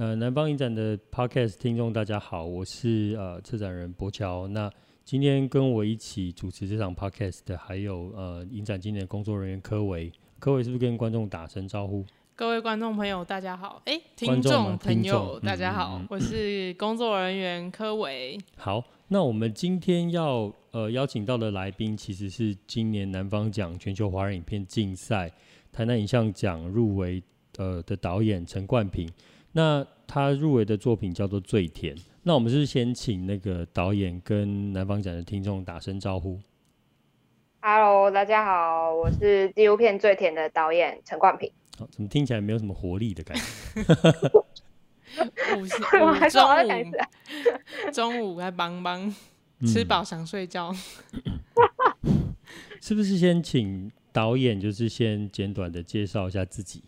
呃，南方影展的 Podcast 听众大家好，我是呃策展人柏乔。那今天跟我一起主持这场 Podcast 的还有呃影展今年的工作人员柯维，柯维是不是跟观众打声招呼？各位观众朋友大家好，哎，听众朋友大家好，嗯嗯嗯、我是工作人员柯维。好，那我们今天要呃邀请到的来宾其实是今年南方奖全球华人影片竞赛台南影像奖入围呃的导演陈冠屏。那他入围的作品叫做《最甜》。那我们是先请那个导演跟南方展的听众打声招呼。Hello，大家好，我是纪录片《最甜》的导演陈冠平。好，怎么听起来没有什么活力的感觉？午 午中午中午还帮帮吃饱想睡觉。是不是先请导演就是先简短的介绍一下自己？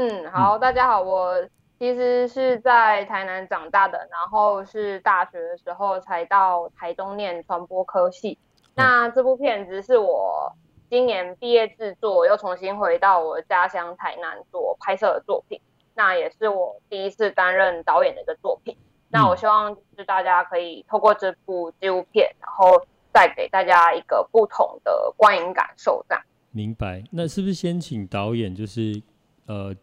嗯，好，大家好，我其实是在台南长大的，然后是大学的时候才到台中念传播科系。那这部片子是我今年毕业制作，又重新回到我家乡台南做拍摄的作品。那也是我第一次担任导演的一个作品。那我希望就是大家可以透过这部纪录片，然后带给大家一个不同的观影感受。这样。明白。那是不是先请导演就是呃？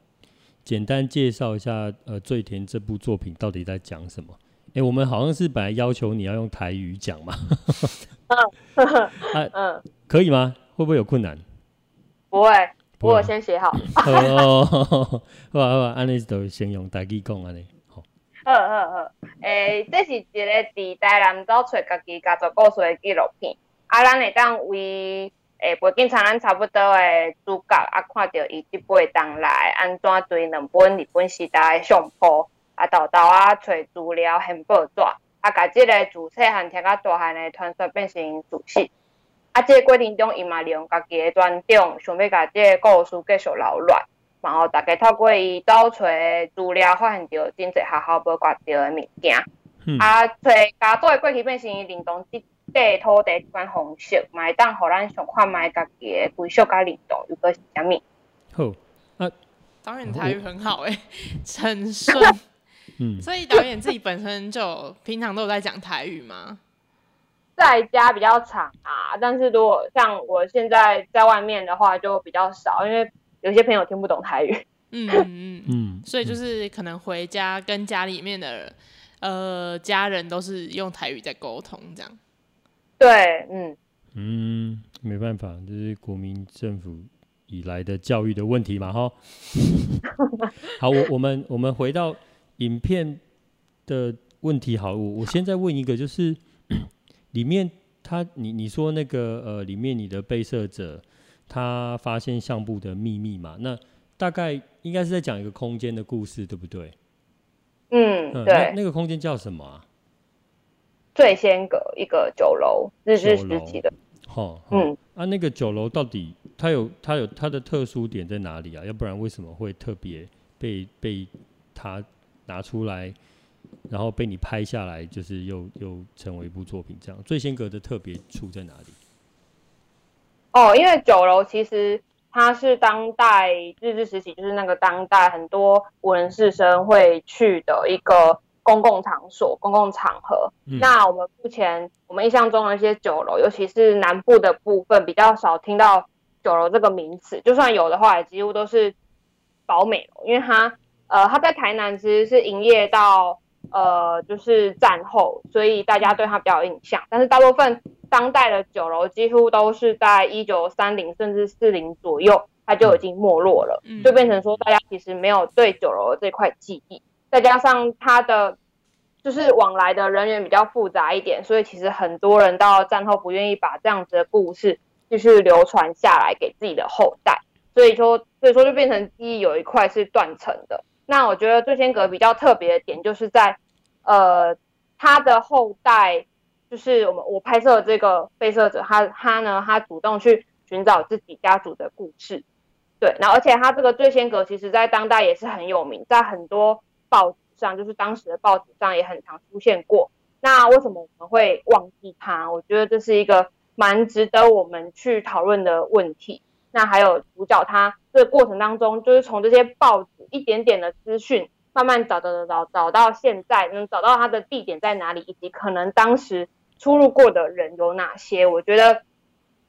简单介绍一下，呃，《最田》这部作品到底在讲什么？哎、欸，我们好像是本来要求你要用台语讲嘛，嗯 嗯，可以吗？会不会有困难？不会，不会，我先写好。哦，好吧，好吧，安尼就先用台语讲安尼。好，好好好，诶、欸，这是一个伫台南找找家己家族故事的纪录片，啊，咱会当为。诶，背景差咱差不多诶，主角啊，看到伊即辈当来安怎对两本日本时代诶相簿，啊，豆豆啊，找资料现报纸，啊，甲即个自细汉听甲大汉诶传说变成自信。啊，即、这个过程中，伊嘛利用家己诶专长，想要甲即个故事继续流落，然后大家透过伊找找资料，发现着真侪学校无挂着诶物件。嗯、啊，找家族诶过去变成灵动即。地土地这款方式，嘛会当互咱想看卖家己诶归属甲认同，又搁是啥物？好，啊，导演台语很好诶，陈顺。嗯，所以导演自己本身就平常都有在讲台语吗？在家比较常啊，但是如果像我现在在外面的话，就比较少，因为有些朋友听不懂台语。嗯嗯嗯，所以就是可能回家跟家里面的呃家人都是用台语在沟通这样。对，嗯嗯，没办法，这是国民政府以来的教育的问题嘛，哈。好，我我们我们回到影片的问题，好，我我现在问一个，就是 里面他你你说那个呃，里面你的被摄者他发现相簿的秘密嘛，那大概应该是在讲一个空间的故事，对不对？嗯，嗯对，那那个空间叫什么啊？醉仙阁一个酒楼，日治时期的。好，嗯，啊，那个酒楼到底它有它有它的特殊点在哪里啊？要不然为什么会特别被被它拿出来，然后被你拍下来，就是又又成为一部作品这样？醉仙阁的特别处在哪里？哦，因为酒楼其实它是当代日治时期，就是那个当代很多文士生会去的一个。公共场所、公共场合，嗯、那我们目前我们印象中的一些酒楼，尤其是南部的部分，比较少听到酒楼这个名词。就算有的话，也几乎都是保美楼，因为它呃，它在台南其实是营业到呃，就是战后，所以大家对它比较有印象。但是大部分当代的酒楼，几乎都是在一九三零甚至四零左右，它就已经没落了，嗯、就变成说大家其实没有对酒楼的这块记忆。再加上他的就是往来的人员比较复杂一点，所以其实很多人到战后不愿意把这样子的故事继续流传下来给自己的后代，所以说所以说就变成记忆有一块是断层的。那我觉得醉仙阁比较特别的点就是在呃他的后代，就是我们我拍摄的这个被摄者，他他呢他主动去寻找自己家族的故事，对，然后而且他这个醉仙阁其实在当代也是很有名，在很多。报纸上就是当时的报纸上也很常出现过。那为什么我们会忘记它？我觉得这是一个蛮值得我们去讨论的问题。那还有主角他这个过程当中，就是从这些报纸一点点的资讯，慢慢找找找找找到现在，能找到他的地点在哪里，以及可能当时出入过的人有哪些。我觉得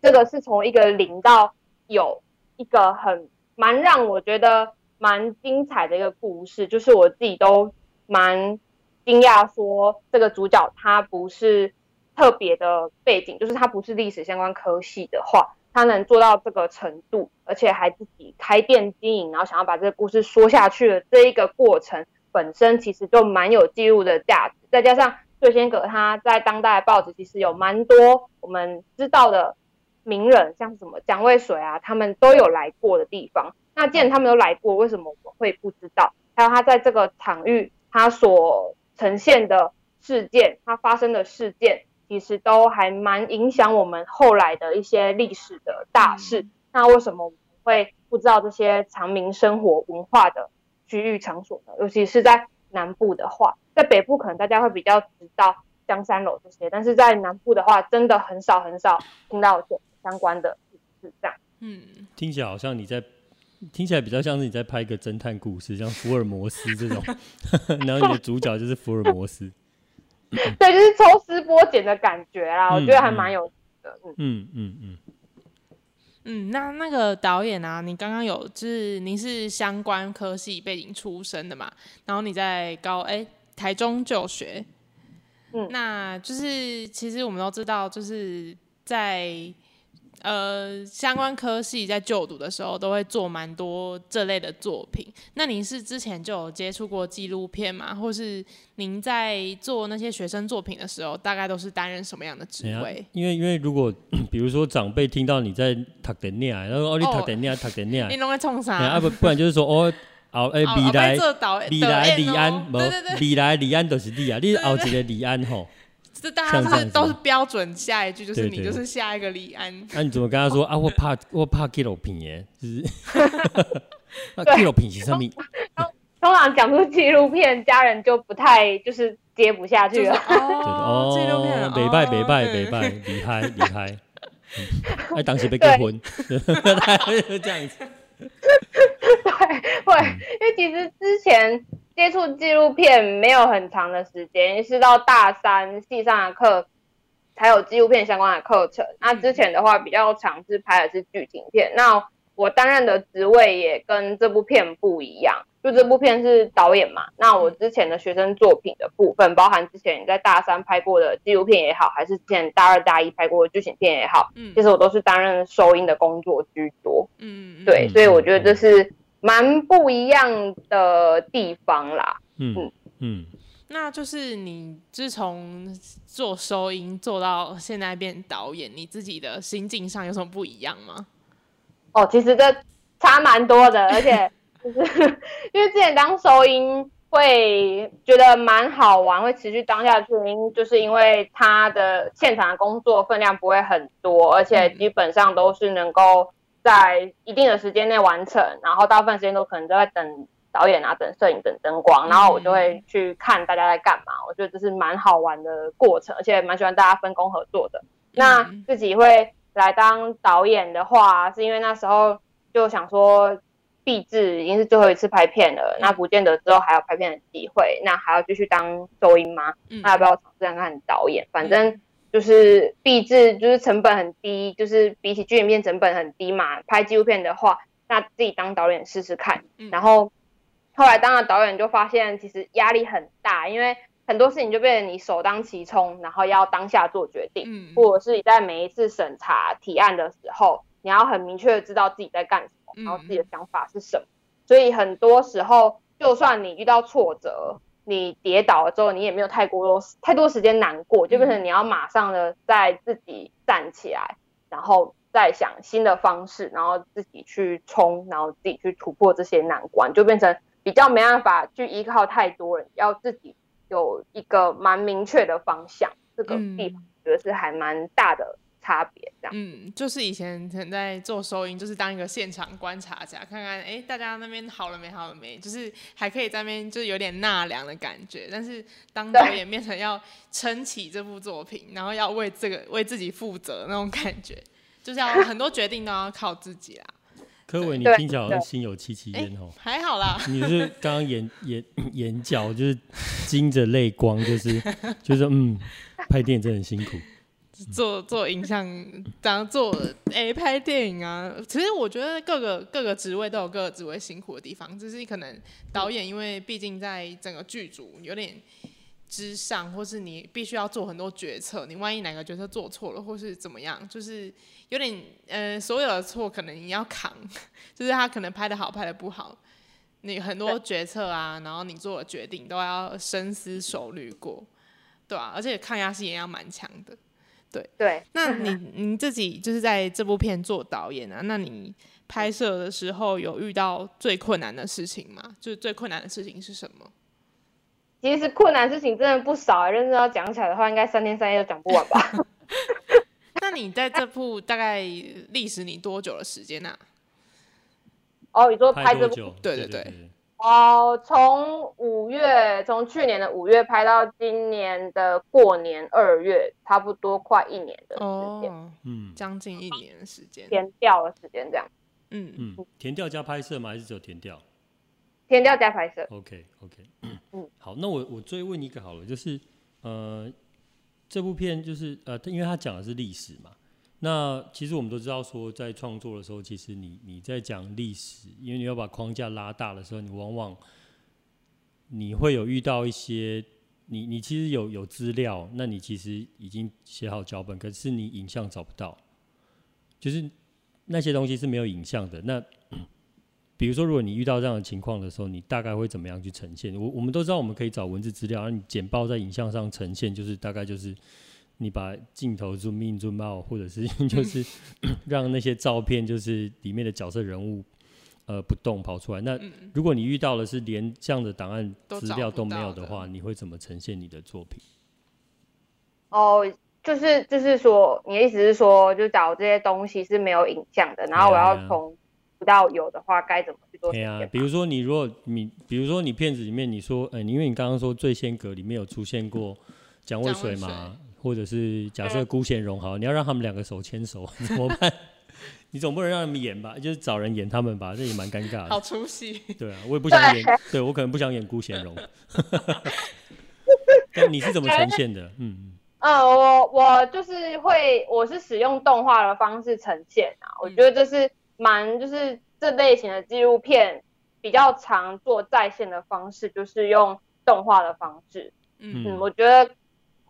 这个是从一个零到有一个很蛮让我觉得蛮精彩的一个故事，就是我自己都蛮惊讶，说这个主角他不是特别的背景，就是他不是历史相关科系的话。他能做到这个程度，而且还自己开店经营，然后想要把这个故事说下去的这一个过程本身，其实就蛮有记录的价值。再加上最先阁他在当代报纸其实有蛮多我们知道的名人，像什么蒋渭水啊，他们都有来过的地方。那既然他们都来过，为什么我们会不知道？还有他在这个场域，他所呈现的事件，他发生的事件。其实都还蛮影响我们后来的一些历史的大事。嗯。那为什么我们会不知道这些常民生活文化的区域场所呢？尤其是在南部的话，在北部可能大家会比较知道江山楼这些，但是在南部的话，真的很少很少听到这相关的事这样。嗯，听起来好像你在，听起来比较像是你在拍一个侦探故事，像福尔摩斯这种，然后你的主角就是福尔摩斯。对，就是抽丝剥茧的感觉啦，嗯、我觉得还蛮有的。嗯嗯嗯嗯。嗯，那那个导演啊，你刚刚有就是您是相关科系背景出身的嘛？然后你在高哎、欸、台中就学，嗯，那就是其实我们都知道，就是在。呃，相关科系在就读的时候都会做蛮多这类的作品。那您是之前就有接触过纪录片吗？或是您在做那些学生作品的时候，大概都是担任什么样的职位？因为因为如果比如说长辈听到你在读电影，然后哦你读电影读电影，你拢在冲啥？啊不不然就是说哦 哦哎未来未来李安，不未来李安都是你啊，你后一个李安吼。这大家是都是标准，下一句就是你就是下一个李安。那、啊、你怎么跟他说 啊？我怕我怕 kilo 品耶，就是 那 kilo 品是什么？通常讲出纪录片，家人就不太就是接不下去了。哦，纪录片，北拜北拜北拜，厉害厉害。哎，当时被结婚，这样子。对，会，因为其实之前。接触纪录片没有很长的时间，是到大三系上的课才有纪录片相关的课程。那之前的话比较长，是拍的是剧情片。那我担任的职位也跟这部片不一样，就这部片是导演嘛。那我之前的学生作品的部分，包含之前在大三拍过的纪录片也好，还是之前大二大一拍过的剧情片也好，其实我都是担任收音的工作居多。嗯，对，所以我觉得这是。蛮不一样的地方啦，嗯嗯，嗯，那就是你自从做收音做到现在变导演，你自己的心境上有什么不一样吗？哦，其实这差蛮多的，而且就是 因为之前当收音会觉得蛮好玩，会持续当下去，原因就是因为他的现场的工作分量不会很多，而且基本上都是能够。在一定的时间内完成，然后大部分时间都可能都在等导演啊、等摄影、等灯光，然后我就会去看大家在干嘛。我觉得这是蛮好玩的过程，而且蛮喜欢大家分工合作的。那自己会来当导演的话，是因为那时候就想说，毕制已经是最后一次拍片了，那不见得之后还有拍片的机会，那还要继续当收音吗？那要不要尝试看看导演？反正。就是币制，就是成本很低，就是比起剧影片成本很低嘛。拍纪录片的话，那自己当导演试试看。然后后来当了导演，就发现其实压力很大，因为很多事情就变成你首当其冲，然后要当下做决定，或者是你在每一次审查提案的时候，你要很明确的知道自己在干什么，然后自己的想法是什么。所以很多时候，就算你遇到挫折，你跌倒了之后，你也没有太多太多时间难过，就变成你要马上的再自己站起来，然后再想新的方式，然后自己去冲，然后自己去突破这些难关，就变成比较没办法去依靠太多人，要自己有一个蛮明确的方向。这个地方我觉得是还蛮大的。差别这样，嗯，就是以前可能在做收音，就是当一个现场观察家，看看哎、欸，大家那边好了没，好了没，就是还可以在那边就是有点纳凉的感觉。但是当导演变成要撑起这部作品，然后要为这个为自己负责那种感觉，就是要很多决定都要靠自己啦。柯伟，你听起来好像心有戚戚焉哦。还好啦。你是刚刚眼眼眼角就是 晶着泪光，就是就是嗯，拍电影真的很辛苦。做做影像，当做诶、欸、拍电影啊，其实我觉得各个各个职位都有各个职位辛苦的地方，就是可能导演，因为毕竟在整个剧组有点之上，或是你必须要做很多决策，你万一哪个决策做错了，或是怎么样，就是有点呃所有的错可能你要扛，就是他可能拍的好，拍的不好，你很多决策啊，然后你做的决定都要深思熟虑过，对啊，而且抗压性也要蛮强的。对对，那你你自己就是在这部片做导演啊？那你拍摄的时候有遇到最困难的事情吗？就是最困难的事情是什么？其实困难事情真的不少，认真要讲起来的话，应该三天三夜都讲不完吧。那你在这部大概历时你多久的时间啊？哦，你说拍这部？对对对。哦，从五月，从去年的五月拍到今年的过年二月，差不多快一年的时间，嗯，将近一年的时间，填掉的时间这样，嗯嗯，填掉加拍摄吗？还是只有填掉？填掉加拍摄。OK OK，嗯，好，那我我追问一个好了，就是呃，这部片就是呃，因为他讲的是历史嘛。那其实我们都知道，说在创作的时候，其实你你在讲历史，因为你要把框架拉大的时候，你往往你会有遇到一些，你你其实有有资料，那你其实已经写好脚本，可是你影像找不到，就是那些东西是没有影像的。那比如说，如果你遇到这样的情况的时候，你大概会怎么样去呈现？我我们都知道，我们可以找文字资料，而你简报在影像上呈现，就是大概就是。你把镜头 zoom in zoom out，或者是 就是 让那些照片就是里面的角色人物呃不动跑出来。那如果你遇到的是连这样的档案资料都没有的话，你会怎么呈现你的作品？哦，就是就是说，你的意思是说，就找这些东西是没有影像的，然后我要从不到有的话，该怎么去做？对啊，比如说你如果你比如说你片子里面你说，呃，因为你刚刚说最先阁里面有出现过蒋渭水嘛？或者是假设辜贤荣好，你要让他们两个手牵手 怎么办？你总不能让他们演吧？就是找人演他们吧，这也蛮尴尬的。好出戏。对啊，我也不想演，对，对我可能不想演辜贤荣。但你是怎么呈现的？嗯嗯，我我就是会，我是使用动画的方式呈现啊。我觉得这是蛮，就是这类型的纪录片比较常做在线的方式，就是用动画的方式。嗯嗯，我觉得。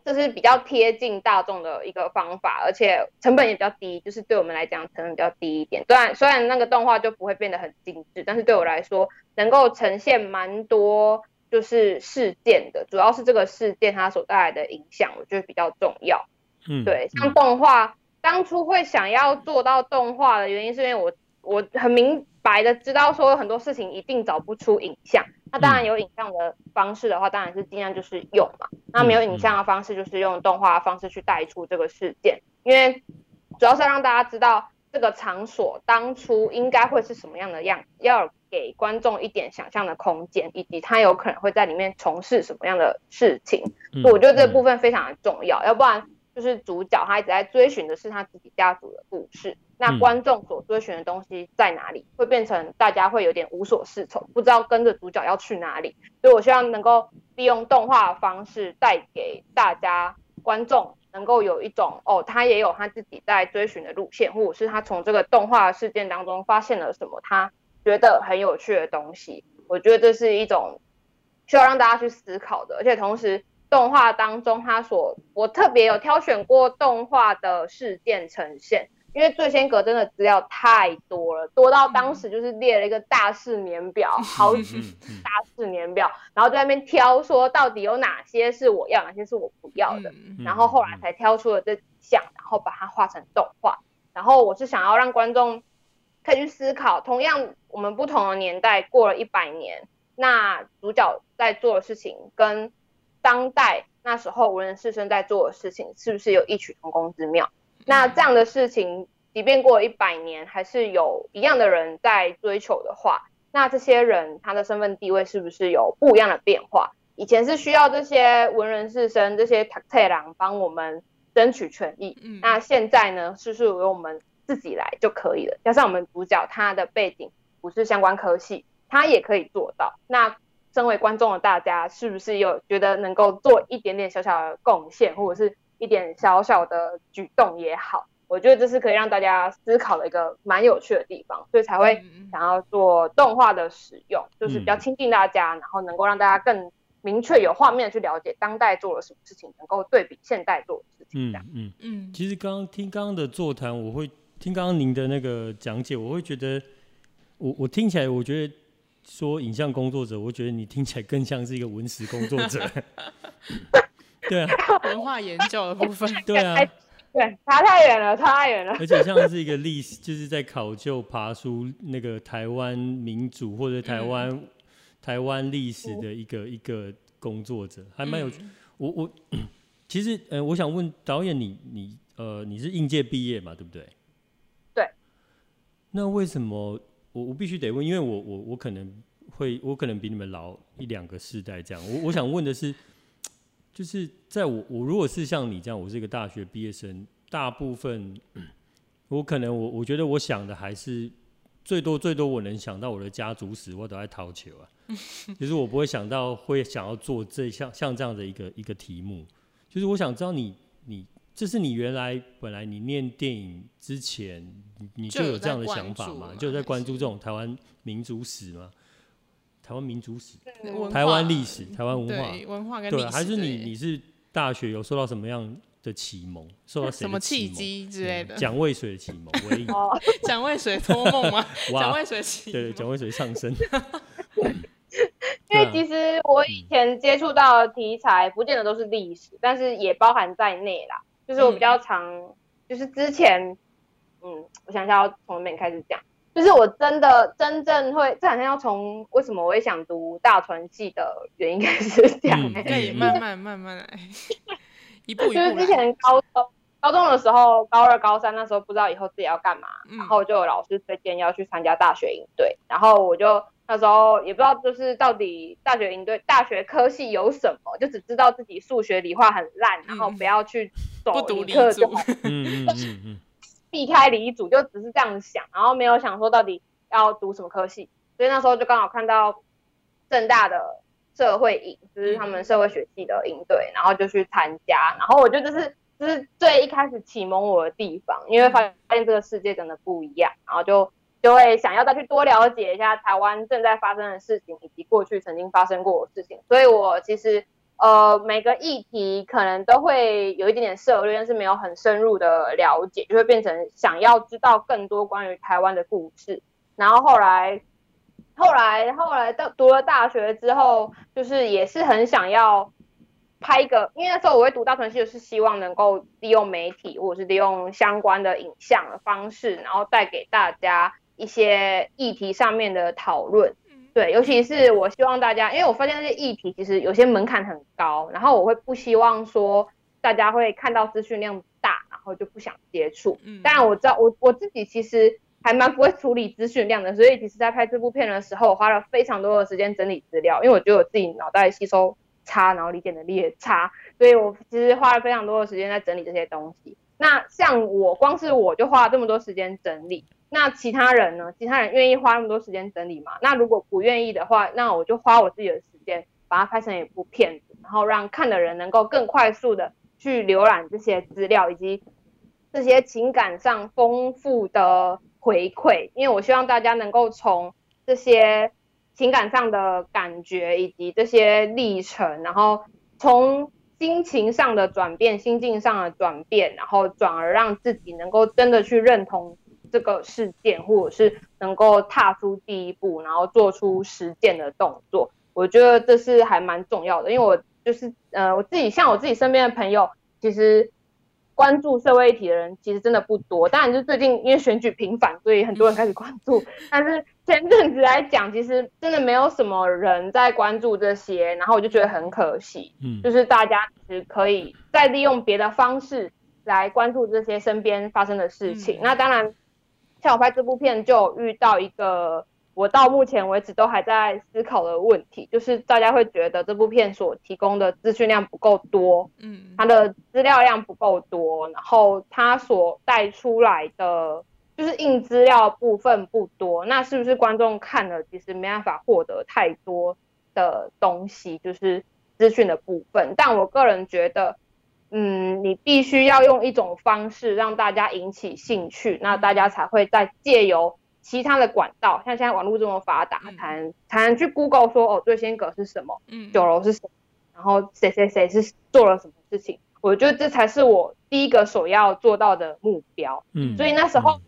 这是比较贴近大众的一个方法，而且成本也比较低，就是对我们来讲成本比较低一点。虽然虽然那个动画就不会变得很精致，但是对我来说能够呈现蛮多就是事件的，主要是这个事件它所带来的影响，我觉得比较重要。嗯，对，像动画当初会想要做到动画的原因，是因为我我很明白的知道说有很多事情一定找不出影像。那当然有影像的方式的话，当然是尽量就是用嘛。那没有影像的方式，就是用动画的方式去带出这个事件，因为主要是要让大家知道这个场所当初应该会是什么样的样子，要给观众一点想象的空间，以及他有可能会在里面从事什么样的事情。所以我觉得这部分非常的重要，要不然就是主角他一直在追寻的是他自己家族的故事。那观众所追寻的东西在哪里？会变成大家会有点无所适从，不知道跟着主角要去哪里。所以我希望能够利用动画的方式带给大家观众，能够有一种哦，他也有他自己在追寻的路线，或者是他从这个动画事件当中发现了什么他觉得很有趣的东西。我觉得这是一种需要让大家去思考的，而且同时动画当中他所我特别有挑选过动画的事件呈现。因为最先阁真的资料太多了，多到当时就是列了一个大事年表，好几大事年表，然后在那边挑说到底有哪些是我要，哪些是我不要的，然后后来才挑出了这几项，然后把它画成动画。然后我是想要让观众可以去思考，同样我们不同的年代过了一百年，那主角在做的事情跟当代那时候无人士绅在做的事情，是不是有异曲同工之妙？那这样的事情，即便过了一百年，还是有一样的人在追求的话，那这些人他的身份地位是不是有不一样的变化？以前是需要这些文人士绅、这些读册人帮我们争取权益，嗯，那现在呢，是不是由我们自己来就可以了。加上我们主角他的背景不是相关科系，他也可以做到。那身为观众的大家，是不是有觉得能够做一点点小小的贡献，或者是一点小小的举动也好？我觉得这是可以让大家思考的一个蛮有趣的地方，所以才会想要做动画的使用，嗯、就是比较亲近大家，然后能够让大家更明确有画面去了解当代做了什么事情，能够对比现代做的事情这样。嗯嗯嗯。其实刚刚听刚刚的座谈，我会听刚刚您的那个讲解，我会觉得我我听起来，我觉得说影像工作者，我觉得你听起来更像是一个文史工作者。对啊，文化研究的部分。对啊。对，差太远了，差太远了。而且像是一个历史，就是在考究、爬梳那个台湾民主或者台湾、嗯、台湾历史的一个、嗯、一个工作者，还蛮有趣。嗯、我我其实呃，我想问导演你，你你呃，你是应届毕业嘛，对不对？对。那为什么我我必须得问？因为我我我可能会，我可能比你们老一两个世代这样。我我想问的是。就是在我我如果是像你这样，我是一个大学毕业生，大部分我可能我我觉得我想的还是最多最多我能想到我的家族史，我都在逃球啊。其实我不会想到会想要做这像像这样的一个一个题目。就是我想知道你你这是你原来本来你念电影之前你你就有这样的想法吗？就在关注这种台湾民族史吗？台湾民族史、台湾历史、台湾文化，文化跟对，还是你你是大学有受到什么样的启蒙？受到什么契机之类的？蒋渭水的启蒙，唯一。蒋渭水托梦 吗？蒋渭水启对，蒋渭水上身。因为其实我以前接触到的题材，不见得都是历史，但是也包含在内啦。就是我比较常，就是之前，嗯，我想一下要从哪边开始讲。就是我真的真正会这两天要从为什么我会想读大传系的原因开始讲，欸，可以慢慢慢慢来，一步一步。就是之前高中高中的时候，高二高三那时候不知道以后自己要干嘛，嗯，然后就有老师推荐要去参加大学营队，然后我就那时候也不知道就是到底大学营队大学科系有什么，就只知道自己数学理化很烂，嗯，然后不要去走理科就好。嗯嗯嗯嗯。避开理组就只是这样想，然后没有想说到底要读什么科系，所以那时候就刚好看到政大的社会营，就是他们社会学系的营队，然后就去参加，然后我觉得这是这是最一开始启蒙我的地方，因为发现这个世界真的不一样，然后就就会想要再去多了解一下台湾正在发生的事情，以及过去曾经发生过的事情，所以我其实。呃，每个议题可能都会有一点点涉猎，但是没有很深入的了解，就会变成想要知道更多关于台湾的故事。然后后来，后来，后来到读了大学之后，就是也是很想要拍一个，因为那时候我会读大传系，就是希望能够利用媒体或者是利用相关的影像的方式，然后带给大家一些议题上面的讨论。对，尤其是我希望大家，因为我发现那些议题其实有些门槛很高，然后我会不希望说大家会看到资讯量大，然后就不想接触。嗯，当然我知道我我自己其实还蛮不会处理资讯量的，所以其实在拍这部片的时候，我花了非常多的时间整理资料，因为我觉得我自己脑袋吸收差，然后理解能力也差，所以我其实花了非常多的时间在整理这些东西。那像我光是我就花了这么多时间整理。那其他人呢？其他人愿意花那么多时间整理吗？那如果不愿意的话，那我就花我自己的时间把它拍成一部片子，然后让看的人能够更快速的去浏览这些资料以及这些情感上丰富的回馈。因为我希望大家能够从这些情感上的感觉以及这些历程，然后从心情上的转变、心境上的转变，然后转而让自己能够真的去认同。这个事件，或者是能够踏出第一步，然后做出实践的动作，我觉得这是还蛮重要的。因为我就是呃，我自己像我自己身边的朋友，其实关注社会议题的人其实真的不多。当然，就最近因为选举频繁，所以很多人开始关注。但是前阵子来讲，其实真的没有什么人在关注这些，然后我就觉得很可惜。嗯，就是大家其实可以再利用别的方式来关注这些身边发生的事情。嗯，那当然。像我拍这部片就遇到一个我到目前为止都还在思考的问题，就是大家会觉得这部片所提供的资讯量不够多，嗯，它的资料量不够多，然后它所带出来的就是硬资料部分不多，那是不是观众看了其实没办法获得太多的东西，就是资讯的部分？但我个人觉得，嗯，你必须要用一种方式让大家引起兴趣，那大家才会再借由其他的管道，像现在网络这么发达，才能才能去 Google 说哦，最先阁是什么？嗯，酒楼是什么？然后谁谁谁是做了什么事情？我觉得这才是我第一个所要做到的目标。嗯，所以那时候。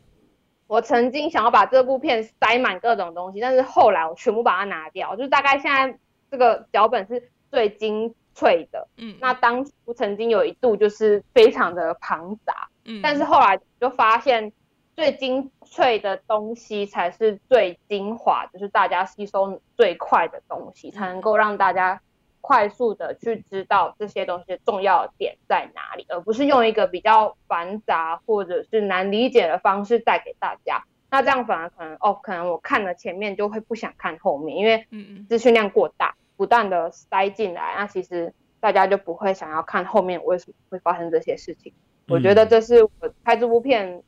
我曾经想要把这部片塞满各种东西，但是后来我全部把它拿掉，就是大概现在这个脚本是最精粹的。嗯，那当初曾经有一度就是非常的庞杂，嗯，但是后来就发现最精粹的东西才是最精华，就是大家吸收最快的东西，才能够让大家。快速的去知道这些东西的重要点在哪里，而不是用一个比较繁杂或者是难理解的方式带给大家。那这样反而可能哦，可能我看了前面就会不想看后面，因为资讯量过大，不断的塞进来，那其实大家就不会想要看后面为什么会发生这些事情。我觉得这是我拍这部片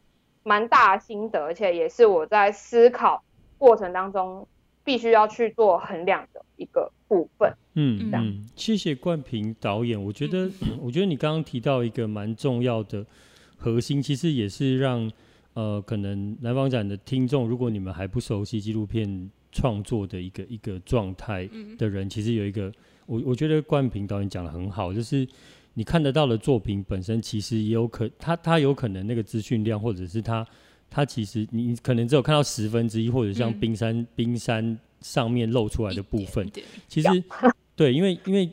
蛮大的心得，而且也是我在思考过程当中必须要去做衡量的一个部分。嗯嗯，谢谢冠平导演。我觉得，嗯、我觉得你刚刚提到一个蛮重要的核心，其实也是让呃，可能南方展的听众，如果你们还不熟悉纪录片创作的一个一个状态的人，嗯、其实有一个，我我觉得冠平导演讲的很好，就是你看得到的作品本身，其实也有可，他他有可能那个资讯量，或者是他他其实你可能只有看到十分之一，或者像冰山、嗯、冰山上面露出来的部分，其实。对，因为因为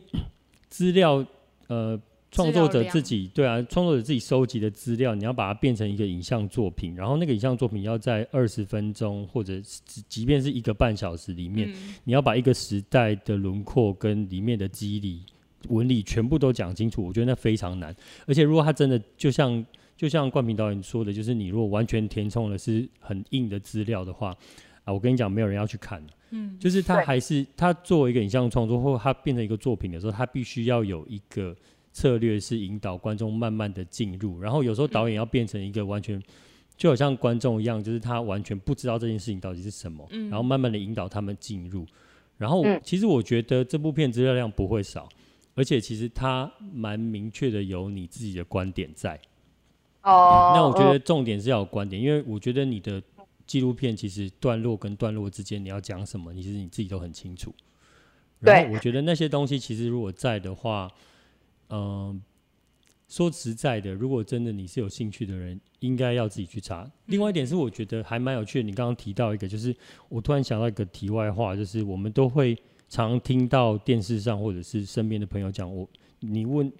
资料，呃，创作者自己对啊，创作者自己收集的资料，你要把它变成一个影像作品，然后那个影像作品要在二十分钟或者即便是一个半小时里面，嗯、你要把一个时代的轮廓跟里面的肌理纹理全部都讲清楚，我觉得那非常难。而且如果他真的就像就像冠平导演说的，就是你如果完全填充的是很硬的资料的话，啊，我跟你讲，没有人要去看。嗯，就是他还是他作为一个影像创作，或他变成一个作品的时候，他必须要有一个策略，是引导观众慢慢的进入。然后有时候导演要变成一个完全就好像观众一样，就是他完全不知道这件事情到底是什么，然后慢慢的引导他们进入。然后其实我觉得这部片资料量不会少，而且其实它蛮明确的有你自己的观点在。哦，那我觉得重点是要有观点，因为我觉得你的。纪录片其实段落跟段落之间你要讲什么，其实你自己都很清楚。然后我觉得那些东西其实如果在的话，嗯、呃，说实在的，如果真的你是有兴趣的人，应该要自己去查。另外一点是，我觉得还蛮有趣的。你刚刚提到一个，就是我突然想到一个题外话，就是我们都会常听到电视上或者是身边的朋友讲我，你问。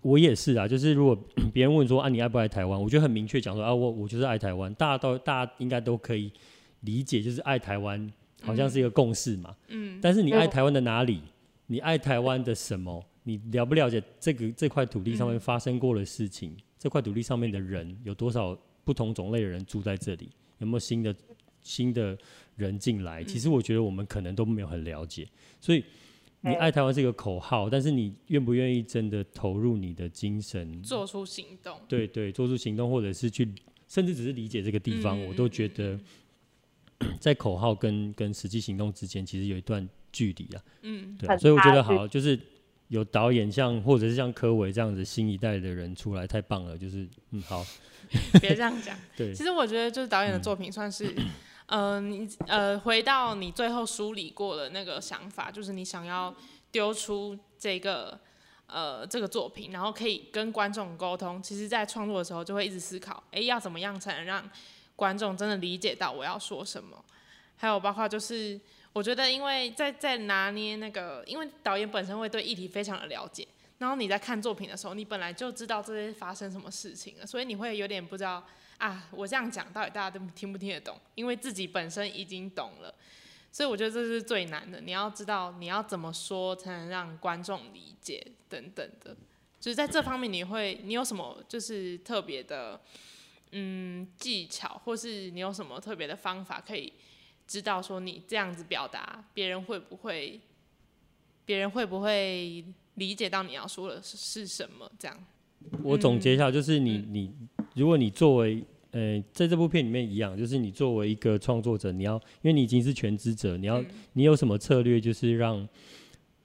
我也是啊，就是如果 别人问说啊，你爱不爱台湾？我就很明确讲说啊，我我就是爱台湾。大家都大家应该都可以理解，就是爱台湾好像是一个共识嘛。嗯。但是你爱台湾的哪里？你爱台湾的什么？你了不了解这个这块土地上面发生过的事情？嗯、这块土地上面的人有多少不同种类的人住在这里？有没有新的新的人进来？其实我觉得我们可能都没有很了解，所以。你爱台湾是一个口号，但是你愿不愿意真的投入你的精神，做出行动？对对，做出行动，或者是去，甚至只是理解这个地方，嗯、我都觉得 在口号跟跟实际行动之间，其实有一段距离啊。嗯，对，所以我觉得好，就是有导演像或者是像柯伟这样子新一代的人出来，太棒了。就是嗯，好，别这样讲。对，其实我觉得就是导演的作品算是。嗯，你呃，回到你最后梳理过的那个想法，就是你想要丢出这个呃这个作品，然后可以跟观众沟通。其实，在创作的时候，就会一直思考，哎，要怎么样才能让观众真的理解到我要说什么？还有包括就是，我觉得因为在在拿捏那个，因为导演本身会对议题非常的了解，然后你在看作品的时候，你本来就知道这些发生什么事情了，所以你会有点不知道。啊，我这样讲到底大家都听不听得懂？因为自己本身已经懂了，所以我觉得这是最难的。你要知道你要怎么说才能让观众理解等等的，就是在这方面你会你有什么就是特别的嗯技巧，或是你有什么特别的方法可以知道说你这样子表达，别人会不会别人会不会理解到你要说的是是什么？这样。我总结一下，就是你、嗯、你。如果你作为呃，在这部片里面一样，就是你作为一个创作者，你要，因为你已经是全职者，你要，嗯、你有什么策略，就是让，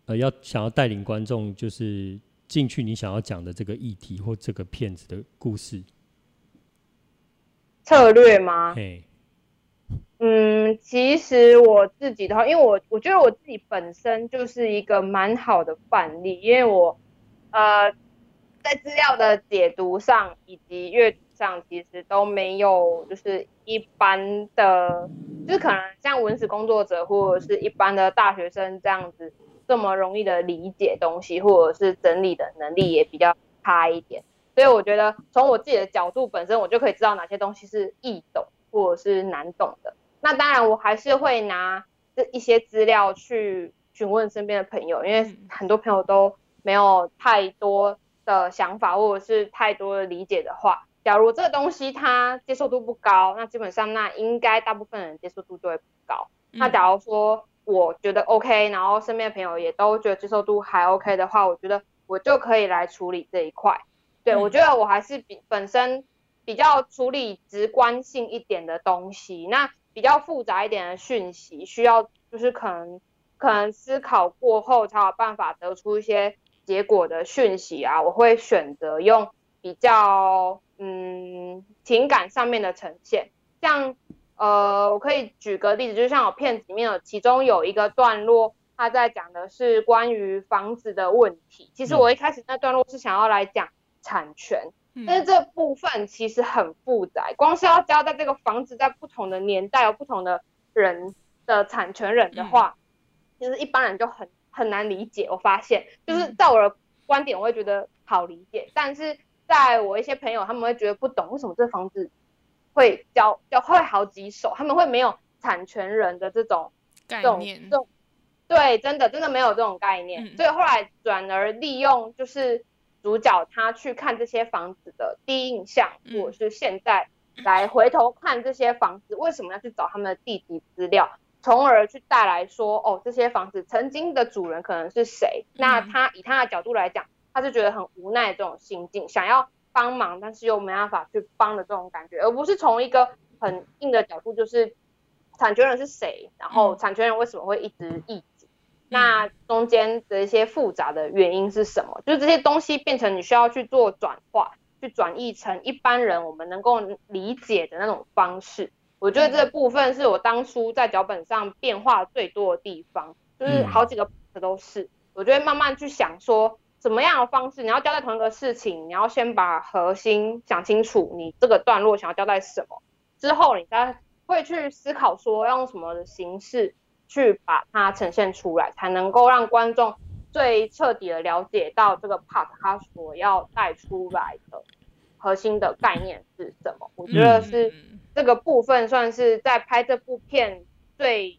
呃，要想要带领观众，就是进去你想要讲的这个议题或这个片子的故事。策略吗？嘿，嗯，其实我自己的话，因为我我觉得我自己本身就是一个蛮好的范例，因为我，呃，在资料的解读上以及阅读上，其实都没有就是一般的，就是可能像文史工作者或者是一般的大学生这样子这么容易的理解东西，或者是整理的能力也比较差一点。所以我觉得从我自己的角度本身，我就可以知道哪些东西是易懂或者是难懂的。那当然，我还是会拿这一些资料去询问身边的朋友，因为很多朋友都没有太多的想法或者是太多的理解的话，假如这个东西它接受度不高，那基本上那应该大部分人接受度就会不高。那假如说我觉得 OK，然后身边的朋友也都觉得接受度还 OK 的话，我觉得我就可以来处理这一块。对，我觉得我还是比本身比较处理直观性一点的东西，那比较复杂一点的讯息，需要就是可能可能思考过后才有办法得出一些结果的讯息啊，我会选择用比较嗯情感上面的呈现，像呃我可以举个例子，就像我片子里面有其中有一个段落，他在讲的是关于房子的问题，其实我一开始那段落是想要来讲。产权，但是这部分其实很复杂，光是要交代这个房子在不同的年代有不同的人的产权人的话，其实一般人就很很难理解。我发现，就是在我的观点，我会觉得好理解，但是在我一些朋友，他们会觉得不懂，为什么这房子会交交会好几手，他们会没有产权人的这种概念，这种对，真的真的没有这种概念，所以后来转而利用就是。主角他去看这些房子的第一印象，或者是现在来回头看这些房子，为什么要去找他们的地籍资料，从而去带来说，哦，这些房子曾经的主人可能是谁？那他以他的角度来讲，他是觉得很无奈这种心境，想要帮忙，但是又没办法去帮的这种感觉，而不是从一个很硬的角度，就是产权人是谁，然后产权人为什么会一直异。那中间的一些复杂的原因是什么？就是这些东西变成你需要去做转化，去转译成一般人我们能够理解的那种方式。我觉得这部分是我当初在脚本上变化最多的地方，就是好几个都是。我就会慢慢去想说，什么样的方式你要交代同一个事情，你要先把核心想清楚，你这个段落想要交代什么，之后你再会去思考说要用什么的形式。去把它呈现出来，才能够让观众最彻底的了解到这个 part 它所要带出来的核心的概念是什么。我觉得是这个部分算是在拍这部片最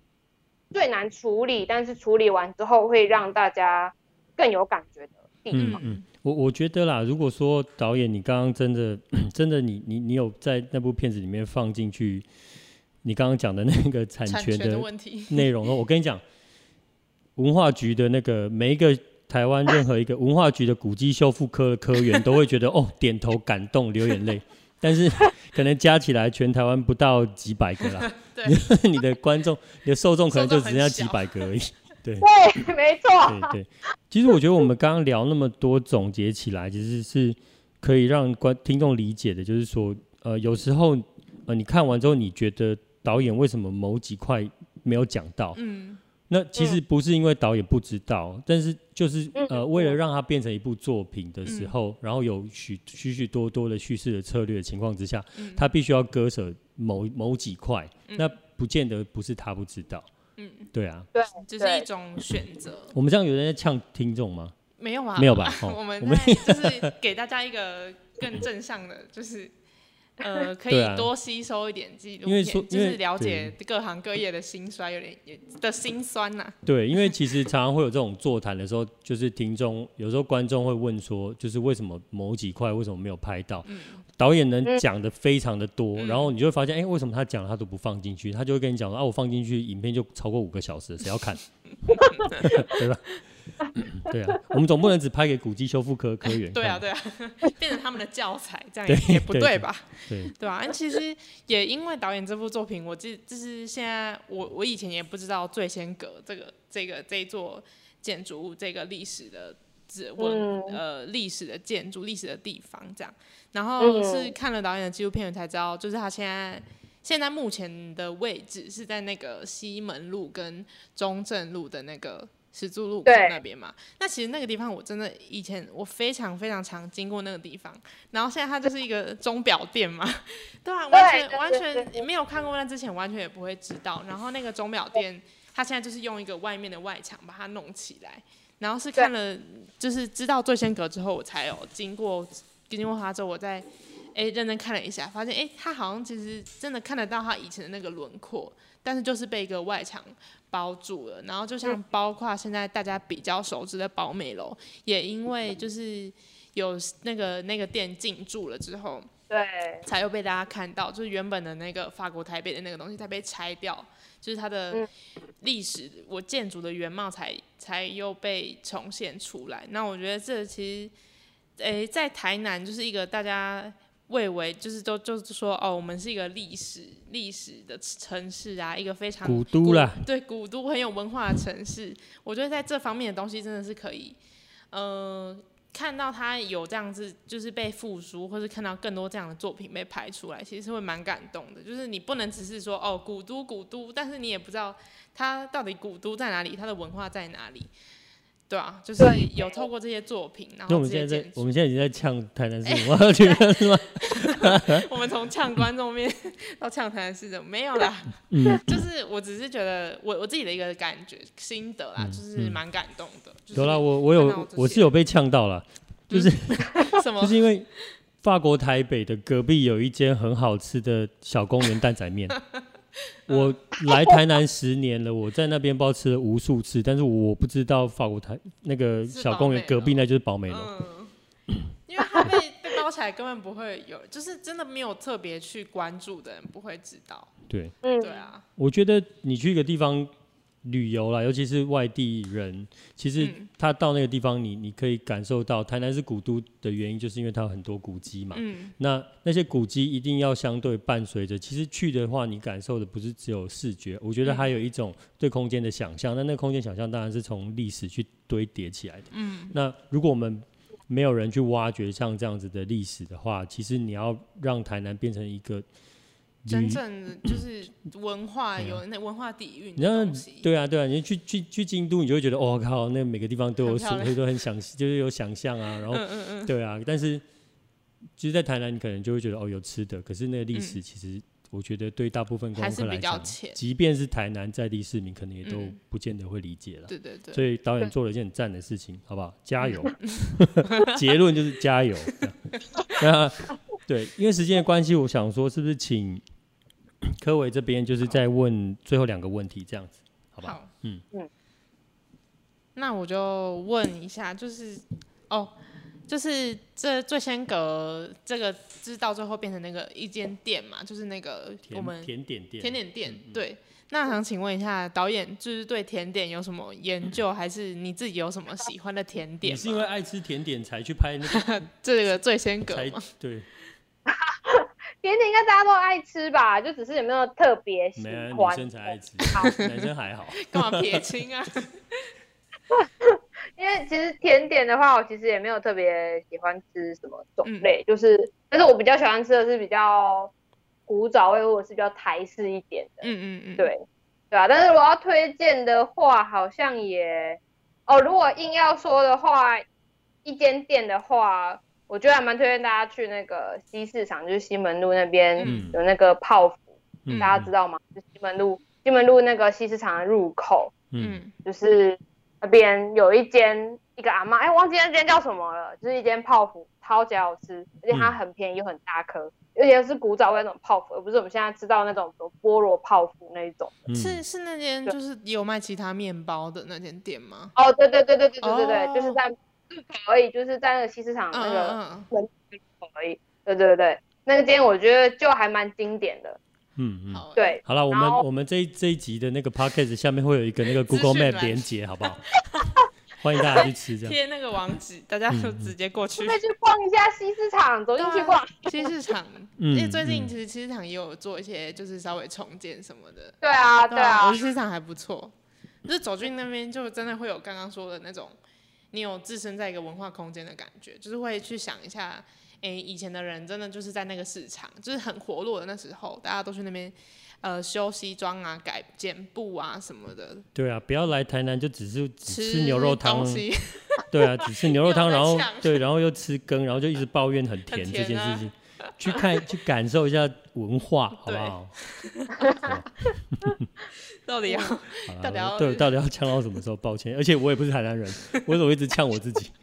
最难处理，但是处理完之后会让大家更有感觉的地方。嗯嗯，我我觉得啦，如果说导演你刚刚真的 真的你你你有在那部片子里面放进去。你刚刚讲的那个 产权的内容哦，我跟你讲，文化局的那个每一个台湾任何一个文化局的古迹修复科的科员都会觉得 哦，点头感动流眼泪，但是可能加起来全台湾不到几百个啦，对你的观众、你的受众可能就只剩下几百个而已。对，对，没错。对对，其实我觉得我们刚刚聊那么多，总结起来其实是可以让观听众理解的，就是说，呃，有时候呃，你看完之后你觉得。导演为什么某几块没有讲到？嗯，那其实不是因为导演不知道，嗯、但是就是呃，为了让它变成一部作品的时候，嗯、然后有许许许多多的叙事的策略的情况之下，嗯、他必须要割舍某某几块，嗯、那不见得不是他不知道。嗯，对啊，对，只是一种选择。我们这样有人在呛听众吗？没有啊，没有吧？我们就是给大家一个更正向的，就是。呃，可以多吸收一点纪录片，就是了解各行各业的辛酸，有点的辛酸呐、啊。对，因为其实常常会有这种座谈的时候，就是听众有时候观众会问说，就是为什么某几块为什么没有拍到？嗯、导演能讲的非常的多，嗯、然后你就会发现，哎、欸，为什么他讲了他都不放进去？他就会跟你讲说，啊，我放进去影片就超过五个小时，谁要看？对吧？对啊，我们总不能只拍给古迹修复科科员。对啊，对啊，变成他们的教材，这样也不对吧？对对啊，其实也因为导演这部作品，我这就是现在我我以前也不知道醉仙阁这个这个这一座建筑物这个历史的指纹、嗯、呃历史的建筑历史的地方这样，然后是看了导演的纪录片才知道，就是他现在。现在目前的位置是在那个西门路跟中正路的那个十字路口那边嘛？那其实那个地方我真的以前我非常非常常经过那个地方，然后现在它就是一个钟表店嘛，对啊，完全完全没有看过，那之前完全也不会知道。然后那个钟表店，它现在就是用一个外面的外墙把它弄起来，然后是看了就是知道醉仙阁之后，我才有经过经过它之后，我在。哎，认真看了一下，发现哎，他好像其实真的看得到他以前的那个轮廓，但是就是被一个外墙包住了。然后就像包括现在大家比较熟知的宝美楼，也因为就是有那个那个店进驻了之后，对，才又被大家看到，就是原本的那个法国台北的那个东西，才被拆掉，就是它的历史，我建筑的原貌才才又被重现出来。那我觉得这其实，诶，在台南就是一个大家。蔚为就是都就是说哦，我们是一个历史历史的城市啊，一个非常古都啦，对古都很有文化的城市。我觉得在这方面的东西真的是可以，呃，看到它有这样子就是被复苏，或是看到更多这样的作品被拍出来，其实是会蛮感动的。就是你不能只是说哦古都古都，但是你也不知道它到底古都在哪里，它的文化在哪里。对啊，就是有透过这些作品，然后我们现在在，我们现在已经在呛台南市我要觉得是吗？我们从呛观众面到呛台南市政府，没有啦，嗯，就是我只是觉得我我自己的一个感觉心得啦，就是蛮感动的。有啦，我我有我是有被呛到了，就是什么？就是因为法国台北的隔壁有一间很好吃的小公园蛋仔面。我来台南十年了，我在那边包吃了无数次，但是我不知道法国台那个小公园隔壁那就是宝美楼，嗯，因为它被被包起来，根本不会有，就是真的没有特别去关注的人不会知道。对，对啊，我觉得你去一个地方。旅游啦，尤其是外地人，其实他到那个地方你，你你可以感受到台南是古都的原因，就是因为它有很多古迹嘛。嗯。那那些古迹一定要相对伴随着，其实去的话，你感受的不是只有视觉，我觉得还有一种对空间的想象。那那个空间想象当然是从历史去堆叠起来的。嗯。那如果我们没有人去挖掘像这样子的历史的话，其实你要让台南变成一个。真正的就是文化有那文化底蕴，然后对啊对啊，你去去去京都，你就会觉得哦靠，那每个地方都有水，都很想，就是有想象啊。然后嗯嗯嗯对啊，但是其实，在台南你可能就会觉得哦有吃的，可是那个历史其实我觉得对大部分观众客来讲，即便是台南在地市民，可能也都不见得会理解了。对对对。所以导演做了一件很赞的事情，好不好？加油！结论就是加油。那对，因为时间的关系，我想说是不是请。柯伟这边就是在问最后两个问题，这样子，好吧？好，嗯嗯。那我就问一下，就是哦，就是这醉仙阁这个，就是到最后变成那个一间店嘛，就是那个我们甜点店，甜点店。对，那想请问一下导演，就是对甜点有什么研究，还是你自己有什么喜欢的甜点？你是因为爱吃甜点才去拍那个 这个醉仙阁吗？对。甜点应该大家都爱吃吧，就只是有没有特别喜欢？没有，女生才爱吃，男生还好。干嘛撇清啊？因为其实甜点的话，我其实也没有特别喜欢吃什么种类，嗯、就是，但是我比较喜欢吃的是比较古早味或者是比较台式一点的。嗯嗯嗯，对，对啊。但是我要推荐的话，好像也，哦，如果硬要说的话，一间店的话。我觉得还蛮推荐大家去那个西市场，就是西门路那边有那个泡芙，嗯、大家知道吗？就西门路西门路那个西市场的入口，嗯，就是那边有一间一个阿妈，哎、欸，忘记那间叫什么了，就是一间泡芙，超级好吃，而且它很便宜又很大颗，而且是古早味那种泡芙，而不是我们现在吃到那种菠萝泡芙那一种。嗯、是是那间就是有卖其他面包的那间店吗？哦，对对对对对对对对，哦、就是在。可以，就是在那个西市场那个门口而已。对对对，那个间我觉得就还蛮经典的。嗯嗯，对。好了，我们我们这一这一集的那个 podcast 下面会有一个那个 Google Map 连接，好不好？欢迎大家去吃这样。贴那个网址，大家就直接过去。再去逛一下西市场，走进去逛 西市场。因为最近其实西市场也有做一些，就是稍微重建什么的。对啊，对啊，我觉得西市场还不错。就是走进那边，就真的会有刚刚说的那种，你有置身在一个文化空间的感觉，就是会去想一下，哎，以前的人真的就是在那个市场，就是很活络的那时候，大家都去那边，呃，修西装啊，改剪布啊什么的。对啊，不要来台南就只是只吃牛肉汤。对啊，只吃牛肉汤，然后对，然后又吃羹，然后就一直抱怨很 甜，这件事情。去看，去感受一下文化，好不好？到底要，到底要，对，到底要呛到什么时候？抱歉，而且我也不是台南人，我怎么一直呛我自己？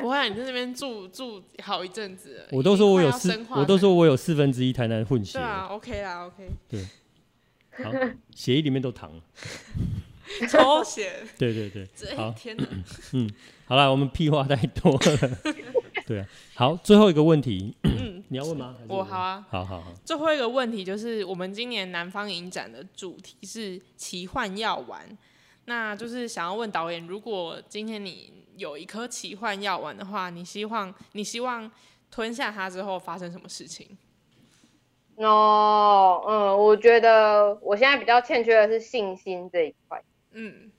不会，你在那边住住好一阵子。我都说我有四，我都说我有四分之一台南混血。对啊，OK 啦，OK。对，好，血液里面都糖。抽血。对对对，好，天哪，嗯，好了，我们屁话太多了。对啊，好，最后一个问题，嗯，你要问吗？我好啊，好好好。最后一个问题就是，我们今年南方影展的主题是奇幻药丸，那就是想要问导演，如果今天你有一颗奇幻药丸的话，你希望你希望吞下它之后发生什么事情？哦，嗯，我觉得我现在比较欠缺的是信心这一块，嗯，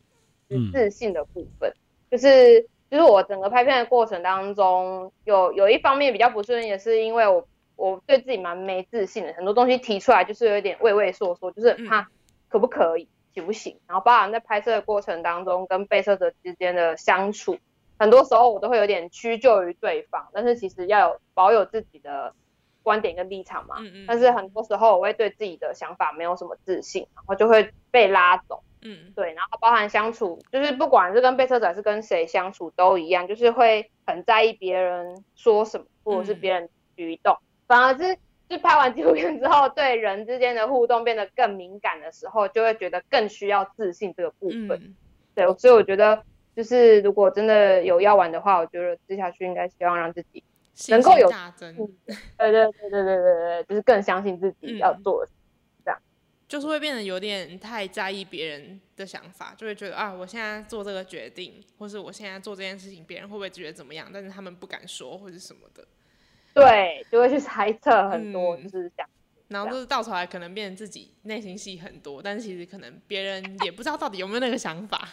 自信的部分，就是。就是我整个拍片的过程当中，有有一方面比较不顺利，也是因为我我对自己蛮没自信的，很多东西提出来就是有点畏畏缩缩，就是他可不可以，行不行？然后包含在拍摄的过程当中，跟被摄者之间的相处，很多时候我都会有点屈就于对方，但是其实要有保有自己的观点跟立场嘛。但是很多时候我会对自己的想法没有什么自信，然后就会被拉走。嗯，对，然后包含相处，就是不管是跟被车者还是跟谁相处都一样，就是会很在意别人说什么，或者是别人举动，嗯、反而是就拍完纪录片之后，对人之间的互动变得更敏感的时候，就会觉得更需要自信这个部分。嗯、对，所以我觉得就是如果真的有要玩的话，我觉得接下去应该希望让自己能够有大增。对对对对对对对，就是更相信自己要做的。嗯就是会变得有点太在意别人的想法，就会觉得啊，我现在做这个决定，或是我现在做这件事情，别人会不会觉得怎么样？但是他们不敢说，或者什么的。对，就会去猜测很多，就是这样。然后就是到头来可能变成自己内心戏很多，但是其实可能别人也不知道到底有没有那个想法。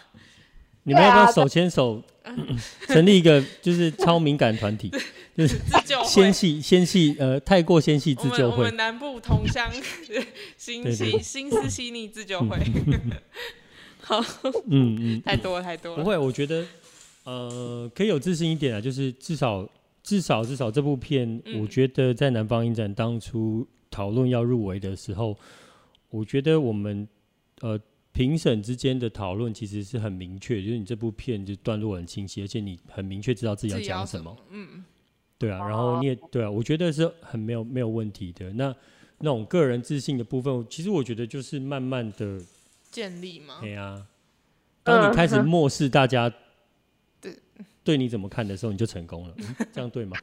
你们要不要手牵手成立一个就是超敏感团体？就是自救纤细纤细呃，太过纤细自救会。我们南部同乡心细心思细腻自救会。好，嗯嗯，太多了太多了。不会，我觉得呃可以有自信一点啊，就是至少至少至少这部片，我觉得在南方影展当初讨论要入围的时候，我觉得我们呃。评审之间的讨论其实是很明确，就是你这部片就段落很清晰，而且你很明确知道自己要讲什么。嗯，对啊，然后你也对啊，我觉得是很没有没有问题的。那那种个人自信的部分，其实我觉得就是慢慢的建立嘛。对啊，当你开始漠视大家对对你怎么看的时候，你就成功了。嗯，这样对吗？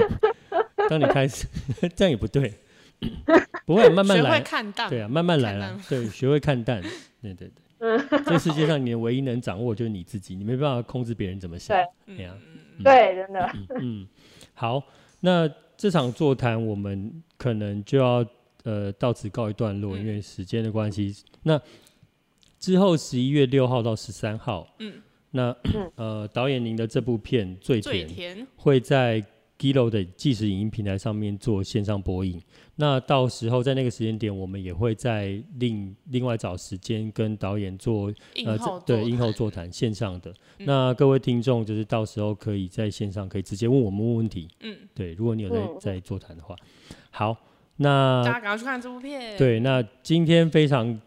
当你开始 这样也不对。不会慢慢来，看淡对啊，慢慢来了，对，学会看淡，对对对，这世界上你唯一能掌握就是你自己，你没办法控制别人怎么想，对呀，对，真的，嗯，好，那这场座谈我们可能就要呃到此告一段落，因为时间的关系。那之后十一月六号到十三号，嗯，那呃导演您的这部片《最甜》会在 Giloo 的即时影音平台上面做线上播映。那到时候在那个时间点，我们也会再另另外找时间跟导演做呃对映后座谈线上的。嗯、那各位听众就是到时候可以在线上可以直接问我们问问题。嗯，对，如果你有在、嗯、在座谈的话，好，那大家赶快去看这部片。对，那今天非常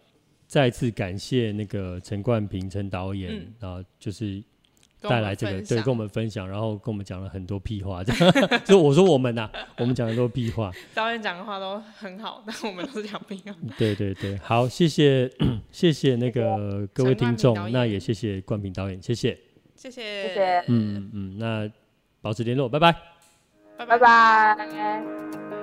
再次感谢那个陈冠平陈导演啊、嗯，就是。带来这个对，跟我们分享，然后跟我们讲了很多屁话，这样。就我说我们呐、啊，我们讲很多屁话。导演讲的话都很好，但我们都是讲屁话。对对对，好，谢谢 谢谢那个各位听众，那也谢谢冠平导演，谢谢，谢谢，嗯嗯，那保持联络，拜。拜，拜。拜拜。